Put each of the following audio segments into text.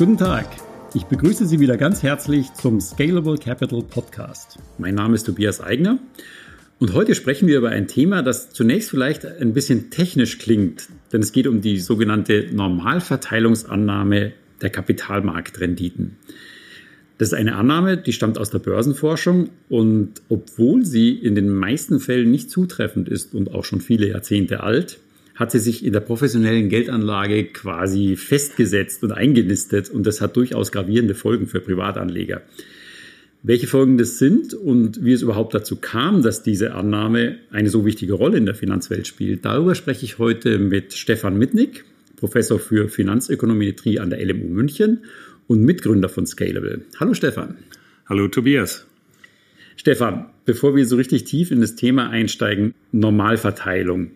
Guten Tag. Ich begrüße Sie wieder ganz herzlich zum Scalable Capital Podcast. Mein Name ist Tobias Eigner und heute sprechen wir über ein Thema, das zunächst vielleicht ein bisschen technisch klingt, denn es geht um die sogenannte Normalverteilungsannahme der Kapitalmarktrenditen. Das ist eine Annahme, die stammt aus der Börsenforschung und obwohl sie in den meisten Fällen nicht zutreffend ist und auch schon viele Jahrzehnte alt, hat sie sich in der professionellen Geldanlage quasi festgesetzt und eingenistet und das hat durchaus gravierende Folgen für Privatanleger. Welche Folgen das sind und wie es überhaupt dazu kam, dass diese Annahme eine so wichtige Rolle in der Finanzwelt spielt, darüber spreche ich heute mit Stefan Mitnick, Professor für Finanzökonometrie an der LMU München und Mitgründer von Scalable. Hallo Stefan. Hallo Tobias. Stefan, bevor wir so richtig tief in das Thema einsteigen, Normalverteilung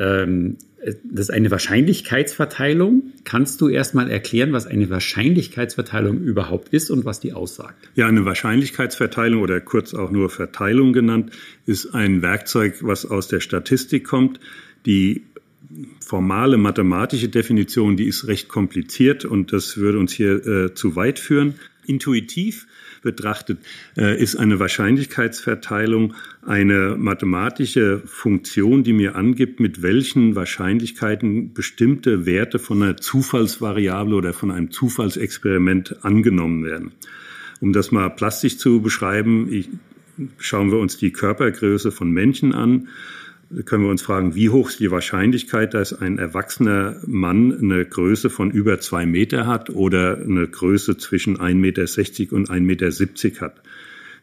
ähm, das ist eine Wahrscheinlichkeitsverteilung. Kannst du erstmal erklären, was eine Wahrscheinlichkeitsverteilung überhaupt ist und was die aussagt? Ja, eine Wahrscheinlichkeitsverteilung oder kurz auch nur Verteilung genannt, ist ein Werkzeug, was aus der Statistik kommt. Die formale mathematische Definition, die ist recht kompliziert und das würde uns hier äh, zu weit führen. Intuitiv betrachtet, äh, ist eine Wahrscheinlichkeitsverteilung eine mathematische Funktion, die mir angibt, mit welchen Wahrscheinlichkeiten bestimmte Werte von einer Zufallsvariable oder von einem Zufallsexperiment angenommen werden. Um das mal plastisch zu beschreiben, ich, schauen wir uns die Körpergröße von Menschen an können wir uns fragen, wie hoch ist die Wahrscheinlichkeit, dass ein erwachsener Mann eine Größe von über zwei Meter hat oder eine Größe zwischen 1,60 Meter und 1,70 Meter hat.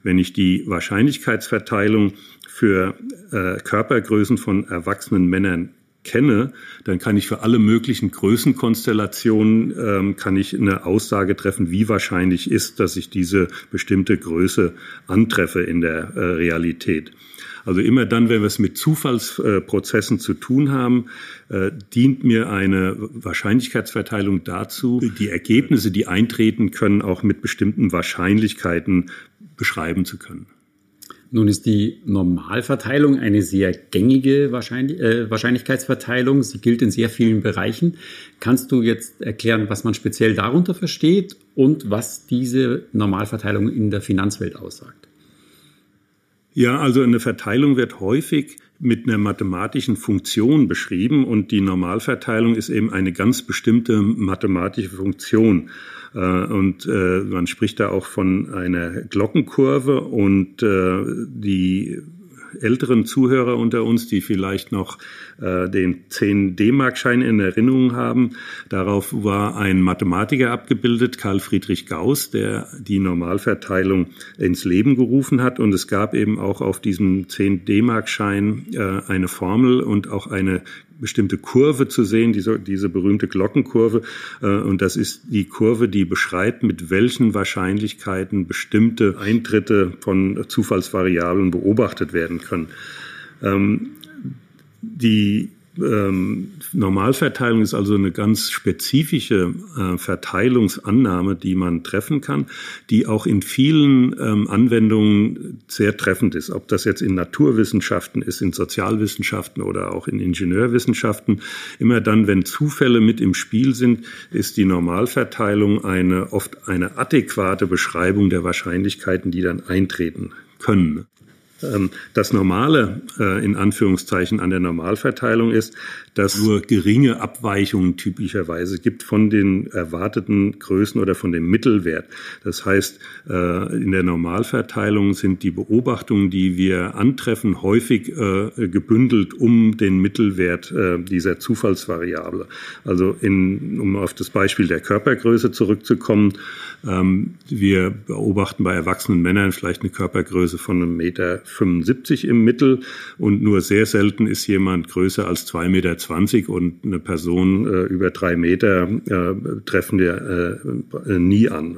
Wenn ich die Wahrscheinlichkeitsverteilung für äh, Körpergrößen von erwachsenen Männern kenne, dann kann ich für alle möglichen Größenkonstellationen ähm, kann ich eine Aussage treffen, wie wahrscheinlich ist, dass ich diese bestimmte Größe antreffe in der äh, Realität. Also immer dann, wenn wir es mit Zufallsprozessen zu tun haben, äh, dient mir eine Wahrscheinlichkeitsverteilung dazu, die Ergebnisse, die eintreten können, auch mit bestimmten Wahrscheinlichkeiten beschreiben zu können. Nun ist die Normalverteilung eine sehr gängige Wahrscheinlich äh, Wahrscheinlichkeitsverteilung. Sie gilt in sehr vielen Bereichen. Kannst du jetzt erklären, was man speziell darunter versteht und was diese Normalverteilung in der Finanzwelt aussagt? Ja, also eine Verteilung wird häufig mit einer mathematischen Funktion beschrieben und die Normalverteilung ist eben eine ganz bestimmte mathematische Funktion. Äh, und äh, man spricht da auch von einer Glockenkurve und äh, die älteren Zuhörer unter uns, die vielleicht noch äh, den 10 D-Mark-Schein in Erinnerung haben. Darauf war ein Mathematiker abgebildet, Karl Friedrich Gauss, der die Normalverteilung ins Leben gerufen hat. Und es gab eben auch auf diesem 10 D-Mark-Schein äh, eine Formel und auch eine bestimmte Kurve zu sehen, diese, diese berühmte Glockenkurve. Äh, und das ist die Kurve, die beschreibt, mit welchen Wahrscheinlichkeiten bestimmte Eintritte von Zufallsvariablen beobachtet werden können. Ähm, die ähm, Normalverteilung ist also eine ganz spezifische äh, Verteilungsannahme, die man treffen kann, die auch in vielen ähm, Anwendungen sehr treffend ist. Ob das jetzt in Naturwissenschaften ist, in Sozialwissenschaften oder auch in Ingenieurwissenschaften. Immer dann, wenn Zufälle mit im Spiel sind, ist die Normalverteilung eine oft eine adäquate Beschreibung der Wahrscheinlichkeiten, die dann eintreten können. Ähm, das Normale äh, in Anführungszeichen an der Normalverteilung ist, dass nur geringe Abweichungen typischerweise gibt von den erwarteten Größen oder von dem Mittelwert. Das heißt, äh, in der Normalverteilung sind die Beobachtungen, die wir antreffen, häufig äh, gebündelt um den Mittelwert dieser Zufallsvariable. Also in, um auf das Beispiel der Körpergröße zurückzukommen, ähm, wir beobachten bei erwachsenen Männern vielleicht eine Körpergröße von einem Meter 75 im Mittel und nur sehr selten ist jemand größer als 2,20 Meter und eine Person äh, über drei Meter äh, treffen wir äh, äh, nie an.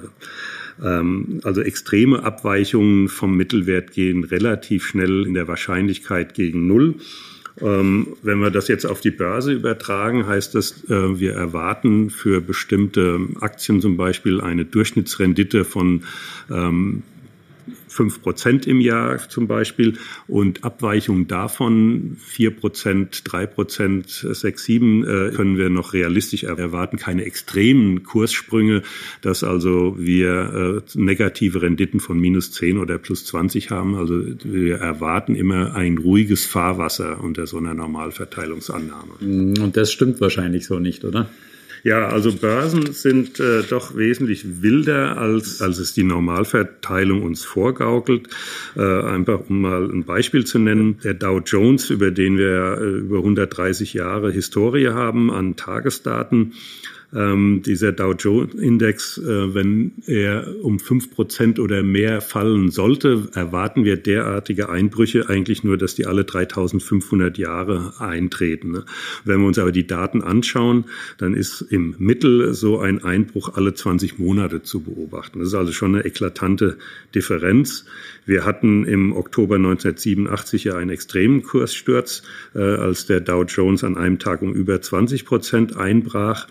Ähm, also extreme Abweichungen vom Mittelwert gehen relativ schnell in der Wahrscheinlichkeit gegen Null. Ähm, wenn wir das jetzt auf die Börse übertragen, heißt das, äh, wir erwarten für bestimmte Aktien zum Beispiel eine Durchschnittsrendite von ähm, fünf Prozent im Jahr zum Beispiel und Abweichungen davon vier Prozent, drei Prozent, sechs, sieben äh, können wir noch realistisch erwarten. Keine extremen Kurssprünge, dass also wir äh, negative Renditen von minus zehn oder plus zwanzig haben. Also wir erwarten immer ein ruhiges Fahrwasser unter so einer Normalverteilungsannahme. Und das stimmt wahrscheinlich so nicht, oder? Ja, also Börsen sind äh, doch wesentlich wilder, als, als es die Normalverteilung uns vorgaukelt. Äh, einfach um mal ein Beispiel zu nennen, der Dow Jones, über den wir äh, über 130 Jahre Historie haben an Tagesdaten, ähm, dieser Dow Jones Index, äh, wenn er um fünf Prozent oder mehr fallen sollte, erwarten wir derartige Einbrüche eigentlich nur, dass die alle 3500 Jahre eintreten. Ne? Wenn wir uns aber die Daten anschauen, dann ist im Mittel so ein Einbruch alle 20 Monate zu beobachten. Das ist also schon eine eklatante Differenz. Wir hatten im Oktober 1987 ja einen extremen Kurssturz, äh, als der Dow Jones an einem Tag um über 20 Prozent einbrach.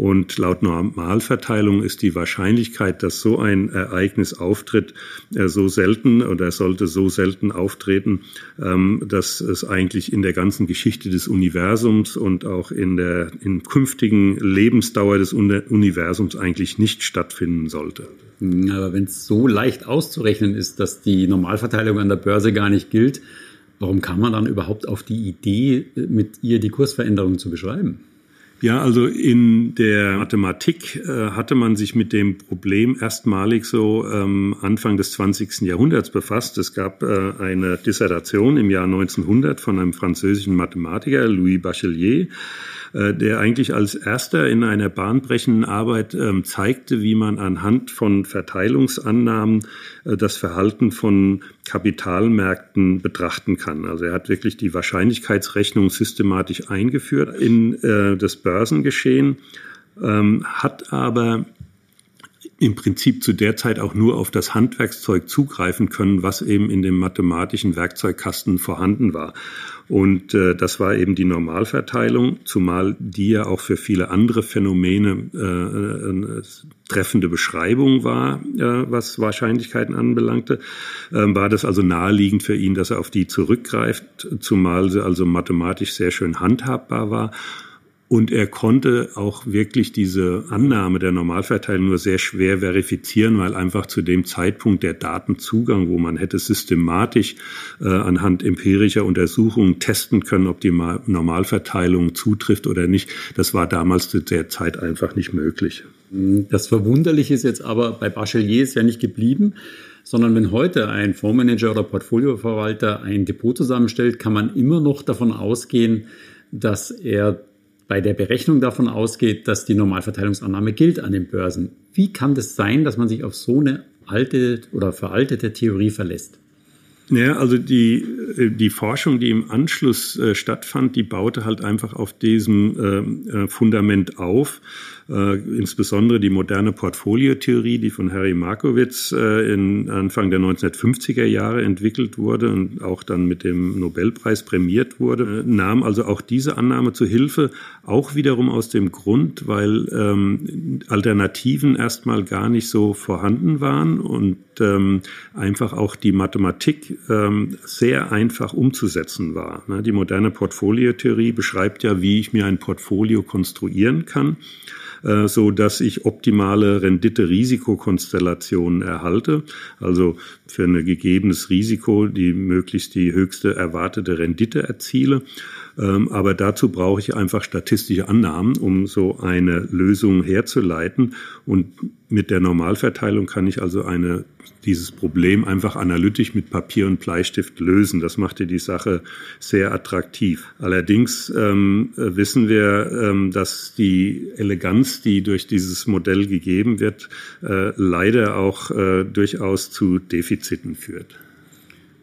Und laut Normalverteilung ist die Wahrscheinlichkeit, dass so ein Ereignis auftritt, äh, so selten oder sollte so selten auftreten, ähm, dass es eigentlich in der ganzen Geschichte des Universums und auch in der in künftigen Lebensdauer des Universums eigentlich nicht stattfinden sollte. Aber wenn es so leicht auszurechnen ist, dass die Normalverteilung an der Börse gar nicht gilt, warum kam man dann überhaupt auf die Idee, mit ihr die Kursveränderung zu beschreiben? Ja, also in der Mathematik äh, hatte man sich mit dem Problem erstmalig so ähm, Anfang des 20. Jahrhunderts befasst. Es gab äh, eine Dissertation im Jahr 1900 von einem französischen Mathematiker, Louis Bachelier, äh, der eigentlich als erster in einer bahnbrechenden Arbeit ähm, zeigte, wie man anhand von Verteilungsannahmen äh, das Verhalten von Kapitalmärkten betrachten kann. Also er hat wirklich die Wahrscheinlichkeitsrechnung systematisch eingeführt in äh, das Börsengeschehen, ähm, hat aber im Prinzip zu der Zeit auch nur auf das Handwerkszeug zugreifen können, was eben in dem mathematischen Werkzeugkasten vorhanden war. Und äh, das war eben die Normalverteilung, zumal die ja auch für viele andere Phänomene äh, treffende Beschreibung war, äh, was Wahrscheinlichkeiten anbelangte, äh, war das also naheliegend für ihn, dass er auf die zurückgreift, zumal sie also mathematisch sehr schön handhabbar war. Und er konnte auch wirklich diese Annahme der Normalverteilung nur sehr schwer verifizieren, weil einfach zu dem Zeitpunkt der Datenzugang, wo man hätte systematisch äh, anhand empirischer Untersuchungen testen können, ob die Normalverteilung zutrifft oder nicht, das war damals zu der Zeit einfach nicht möglich. Das Verwunderliche ist jetzt aber bei Bachelier ist ja nicht geblieben, sondern wenn heute ein Fondsmanager oder Portfolioverwalter ein Depot zusammenstellt, kann man immer noch davon ausgehen, dass er bei der Berechnung davon ausgeht, dass die Normalverteilungsannahme gilt an den Börsen. Wie kann das sein, dass man sich auf so eine alte oder veraltete Theorie verlässt? Ja, also die, die Forschung, die im Anschluss äh, stattfand, die baute halt einfach auf diesem äh, äh Fundament auf. Äh, insbesondere die moderne Portfoliotheorie, die von Harry Markowitz äh, in Anfang der 1950er Jahre entwickelt wurde und auch dann mit dem Nobelpreis prämiert wurde, äh, nahm also auch diese Annahme zu Hilfe, auch wiederum aus dem Grund, weil ähm, Alternativen erstmal gar nicht so vorhanden waren und ähm, einfach auch die Mathematik ähm, sehr einfach umzusetzen war. Ne? Die moderne Portfoliotheorie beschreibt ja, wie ich mir ein Portfolio konstruieren kann. Äh, so dass ich optimale Rendite-Risikokonstellationen erhalte. Also für ein gegebenes Risiko die möglichst die höchste erwartete Rendite erziele. Ähm, aber dazu brauche ich einfach statistische Annahmen, um so eine Lösung herzuleiten. Und mit der Normalverteilung kann ich also eine, dieses Problem einfach analytisch mit Papier und Bleistift lösen. Das machte die Sache sehr attraktiv. Allerdings ähm, wissen wir, ähm, dass die Eleganz, die durch dieses Modell gegeben wird, äh, leider auch äh, durchaus zu Defiziten führt.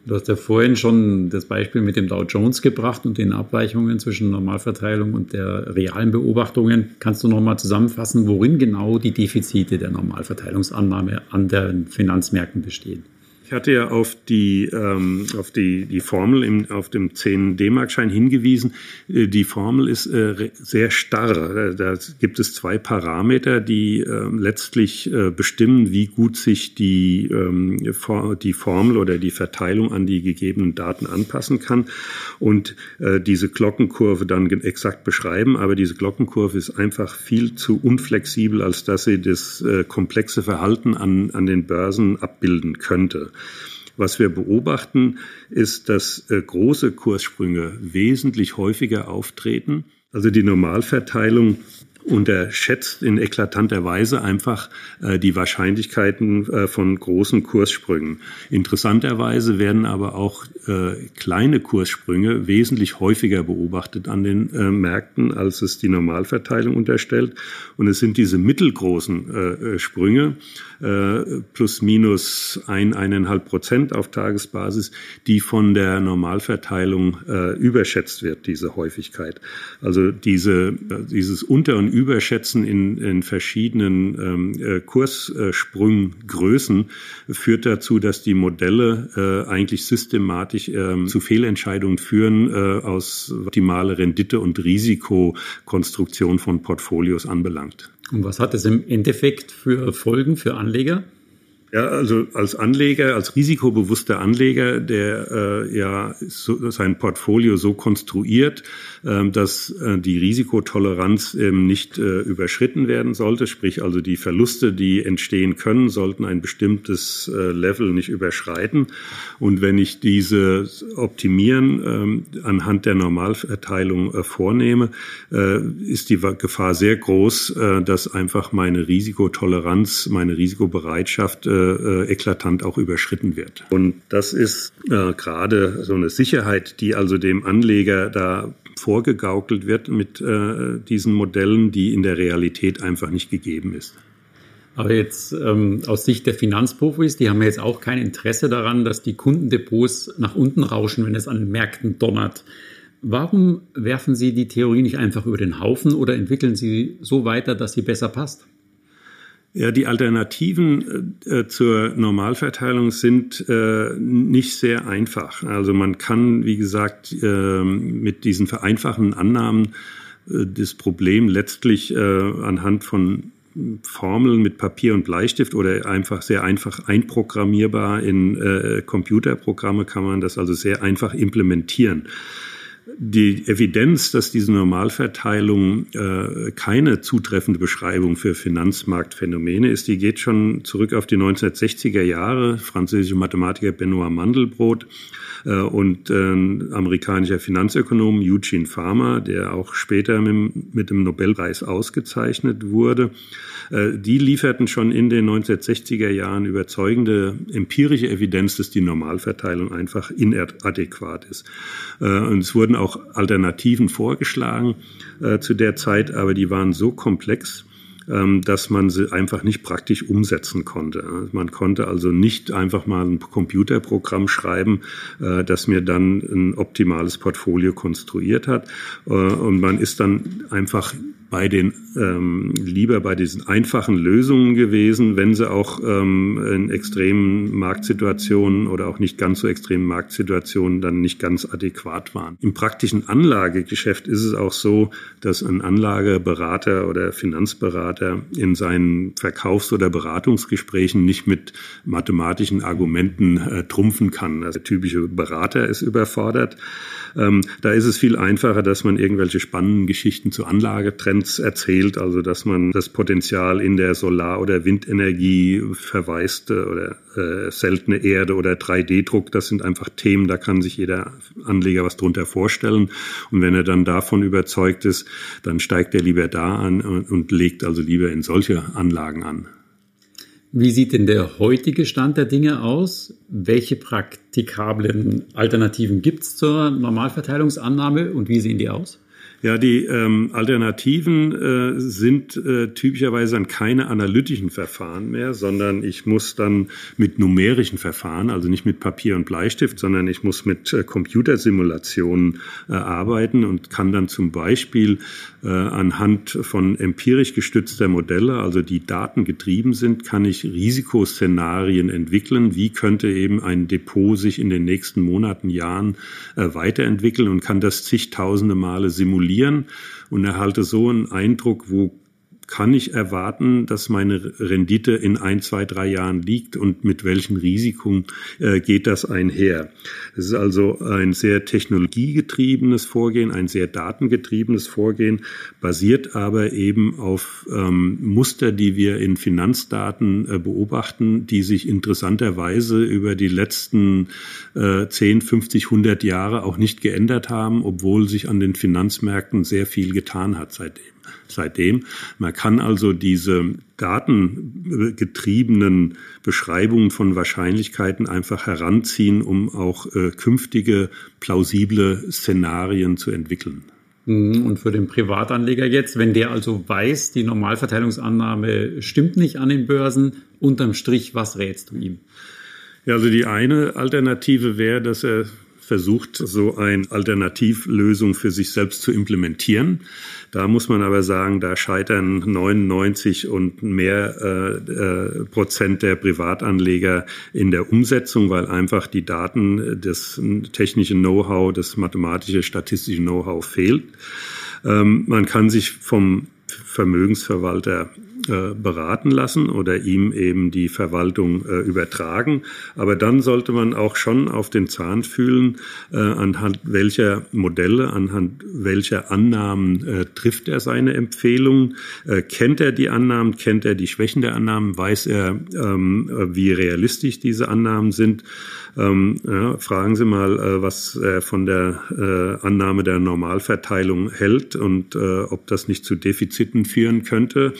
Du hast ja vorhin schon das Beispiel mit dem Dow Jones gebracht und den Abweichungen zwischen Normalverteilung und der realen Beobachtungen. Kannst du nochmal zusammenfassen, worin genau die Defizite der Normalverteilungsannahme an den Finanzmärkten bestehen? Ich hatte ja auf die, ähm, auf die, die Formel im, auf dem 10 D-Mark-Schein hingewiesen. Äh, die Formel ist äh, sehr starr. Da gibt es zwei Parameter, die äh, letztlich äh, bestimmen, wie gut sich die, ähm, die Formel oder die Verteilung an die gegebenen Daten anpassen kann und äh, diese Glockenkurve dann exakt beschreiben. Aber diese Glockenkurve ist einfach viel zu unflexibel, als dass sie das äh, komplexe Verhalten an, an den Börsen abbilden könnte. Was wir beobachten, ist, dass äh, große Kurssprünge wesentlich häufiger auftreten. Also die Normalverteilung unterschätzt in eklatanter Weise einfach äh, die Wahrscheinlichkeiten äh, von großen Kurssprüngen. Interessanterweise werden aber auch äh, kleine Kurssprünge wesentlich häufiger beobachtet an den äh, Märkten, als es die Normalverteilung unterstellt. Und es sind diese mittelgroßen äh, äh, Sprünge, plus minus ein, eineinhalb Prozent auf Tagesbasis, die von der Normalverteilung überschätzt wird, diese Häufigkeit. Also diese, dieses Unter- und Überschätzen in, in verschiedenen ähm, äh, Kurssprunggrößen führt dazu, dass die Modelle äh, eigentlich systematisch äh, zu Fehlentscheidungen führen, äh, aus optimale Rendite- und Risikokonstruktion von Portfolios anbelangt. Und was hat das im Endeffekt für Folgen für Anleger? Ja, also als Anleger, als risikobewusster Anleger, der äh, ja so, sein Portfolio so konstruiert, äh, dass äh, die Risikotoleranz ähm, nicht äh, überschritten werden sollte, sprich also die Verluste, die entstehen können, sollten ein bestimmtes äh, Level nicht überschreiten. Und wenn ich diese optimieren ähm, anhand der Normalverteilung äh, vornehme, ist die Gefahr sehr groß, dass einfach meine Risikotoleranz, meine Risikobereitschaft äh, äh, eklatant auch überschritten wird. Und das ist äh, gerade so eine Sicherheit, die also dem Anleger da vorgegaukelt wird mit äh, diesen Modellen, die in der Realität einfach nicht gegeben ist. Aber jetzt ähm, aus Sicht der Finanzprofis, die haben jetzt auch kein Interesse daran, dass die Kundendepots nach unten rauschen, wenn es an Märkten donnert. Warum werfen Sie die Theorie nicht einfach über den Haufen oder entwickeln Sie so weiter, dass sie besser passt? Ja, die Alternativen äh, zur Normalverteilung sind äh, nicht sehr einfach. Also man kann, wie gesagt, äh, mit diesen vereinfachten Annahmen äh, das Problem letztlich äh, anhand von Formeln mit Papier und Bleistift oder einfach sehr einfach einprogrammierbar in äh, Computerprogramme kann man das also sehr einfach implementieren die Evidenz, dass diese Normalverteilung äh, keine zutreffende Beschreibung für Finanzmarktphänomene ist, die geht schon zurück auf die 1960er Jahre. Französische Mathematiker Benoit Mandelbrot äh, und äh, amerikanischer Finanzökonom Eugene Farmer, der auch später mit, mit dem Nobelpreis ausgezeichnet wurde, äh, die lieferten schon in den 1960er Jahren überzeugende empirische Evidenz, dass die Normalverteilung einfach inadäquat ist. Äh, und es wurden auch Alternativen vorgeschlagen äh, zu der Zeit, aber die waren so komplex, ähm, dass man sie einfach nicht praktisch umsetzen konnte. Man konnte also nicht einfach mal ein Computerprogramm schreiben, äh, das mir dann ein optimales Portfolio konstruiert hat. Äh, und man ist dann einfach bei den ähm, lieber bei diesen einfachen Lösungen gewesen, wenn sie auch ähm, in extremen Marktsituationen oder auch nicht ganz so extremen Marktsituationen dann nicht ganz adäquat waren. Im praktischen Anlagegeschäft ist es auch so, dass ein Anlageberater oder Finanzberater in seinen Verkaufs- oder Beratungsgesprächen nicht mit mathematischen Argumenten äh, trumpfen kann. Also der typische Berater ist überfordert. Ähm, da ist es viel einfacher, dass man irgendwelche spannenden Geschichten zu Anlagetrends erzählt, also dass man das Potenzial in der Solar- oder Windenergie verwaiste oder äh, seltene Erde oder 3D-Druck, das sind einfach Themen, da kann sich jeder Anleger was drunter vorstellen. Und wenn er dann davon überzeugt ist, dann steigt er lieber da an und, und legt also lieber in solche Anlagen an. Wie sieht denn der heutige Stand der Dinge aus? Welche praktikablen Alternativen gibt es zur Normalverteilungsannahme und wie sehen die aus? Ja, die ähm, Alternativen äh, sind äh, typischerweise dann keine analytischen Verfahren mehr, sondern ich muss dann mit numerischen Verfahren, also nicht mit Papier und Bleistift, sondern ich muss mit äh, Computersimulationen äh, arbeiten und kann dann zum Beispiel äh, anhand von empirisch gestützter Modelle, also die datengetrieben sind, kann ich Risikoszenarien entwickeln. Wie könnte eben ein Depot sich in den nächsten Monaten, Jahren äh, weiterentwickeln und kann das zigtausende Male simulieren simulieren und erhalte so einen Eindruck, wo kann ich erwarten, dass meine Rendite in ein, zwei, drei Jahren liegt und mit welchen Risiken äh, geht das einher. Es ist also ein sehr technologiegetriebenes Vorgehen, ein sehr datengetriebenes Vorgehen, basiert aber eben auf ähm, Muster, die wir in Finanzdaten äh, beobachten, die sich interessanterweise über die letzten äh, 10, 50, 100 Jahre auch nicht geändert haben, obwohl sich an den Finanzmärkten sehr viel getan hat seitdem seitdem. Man kann also diese datengetriebenen Beschreibungen von Wahrscheinlichkeiten einfach heranziehen, um auch äh, künftige plausible Szenarien zu entwickeln. Mhm. Und für den Privatanleger jetzt, wenn der also weiß, die Normalverteilungsannahme stimmt nicht an den Börsen, unterm Strich, was rätst du ihm? Ja, also die eine Alternative wäre, dass er versucht, so eine Alternativlösung für sich selbst zu implementieren. Da muss man aber sagen, da scheitern 99 und mehr äh, äh, Prozent der Privatanleger in der Umsetzung, weil einfach die Daten, das technische Know-how, das mathematische, statistische Know-how fehlt. Ähm, man kann sich vom Vermögensverwalter äh, beraten lassen oder ihm eben die Verwaltung äh, übertragen. Aber dann sollte man auch schon auf den Zahn fühlen, äh, anhand welcher Modelle, anhand welcher Annahmen äh, trifft er seine Empfehlungen. Äh, kennt er die Annahmen, kennt er die Schwächen der Annahmen, weiß er, ähm, wie realistisch diese Annahmen sind. Ähm, ja, fragen Sie mal, was er von der Annahme der Normalverteilung hält und ob das nicht zu Defiziten führen könnte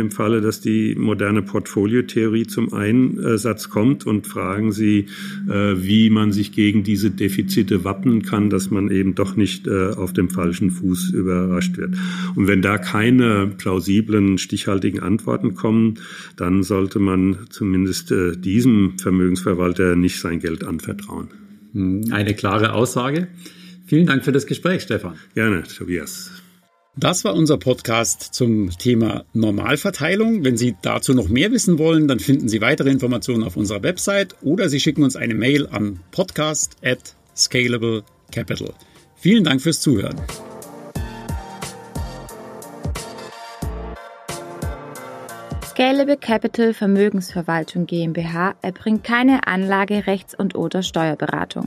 im Falle, dass die moderne Portfoliotheorie zum Einsatz kommt und fragen Sie, äh, wie man sich gegen diese Defizite wappnen kann, dass man eben doch nicht äh, auf dem falschen Fuß überrascht wird. Und wenn da keine plausiblen, stichhaltigen Antworten kommen, dann sollte man zumindest diesem Vermögensverwalter nicht sein Geld anvertrauen. Hm, eine klare Aussage. Vielen Dank für das Gespräch, Stefan. Gerne, Tobias. Das war unser Podcast zum Thema Normalverteilung. Wenn Sie dazu noch mehr wissen wollen, dann finden Sie weitere Informationen auf unserer Website oder Sie schicken uns eine Mail an podcast at scalable capital. Vielen Dank fürs Zuhören. Scalable Capital Vermögensverwaltung GmbH erbringt keine Anlage-, Rechts- und/oder Steuerberatung.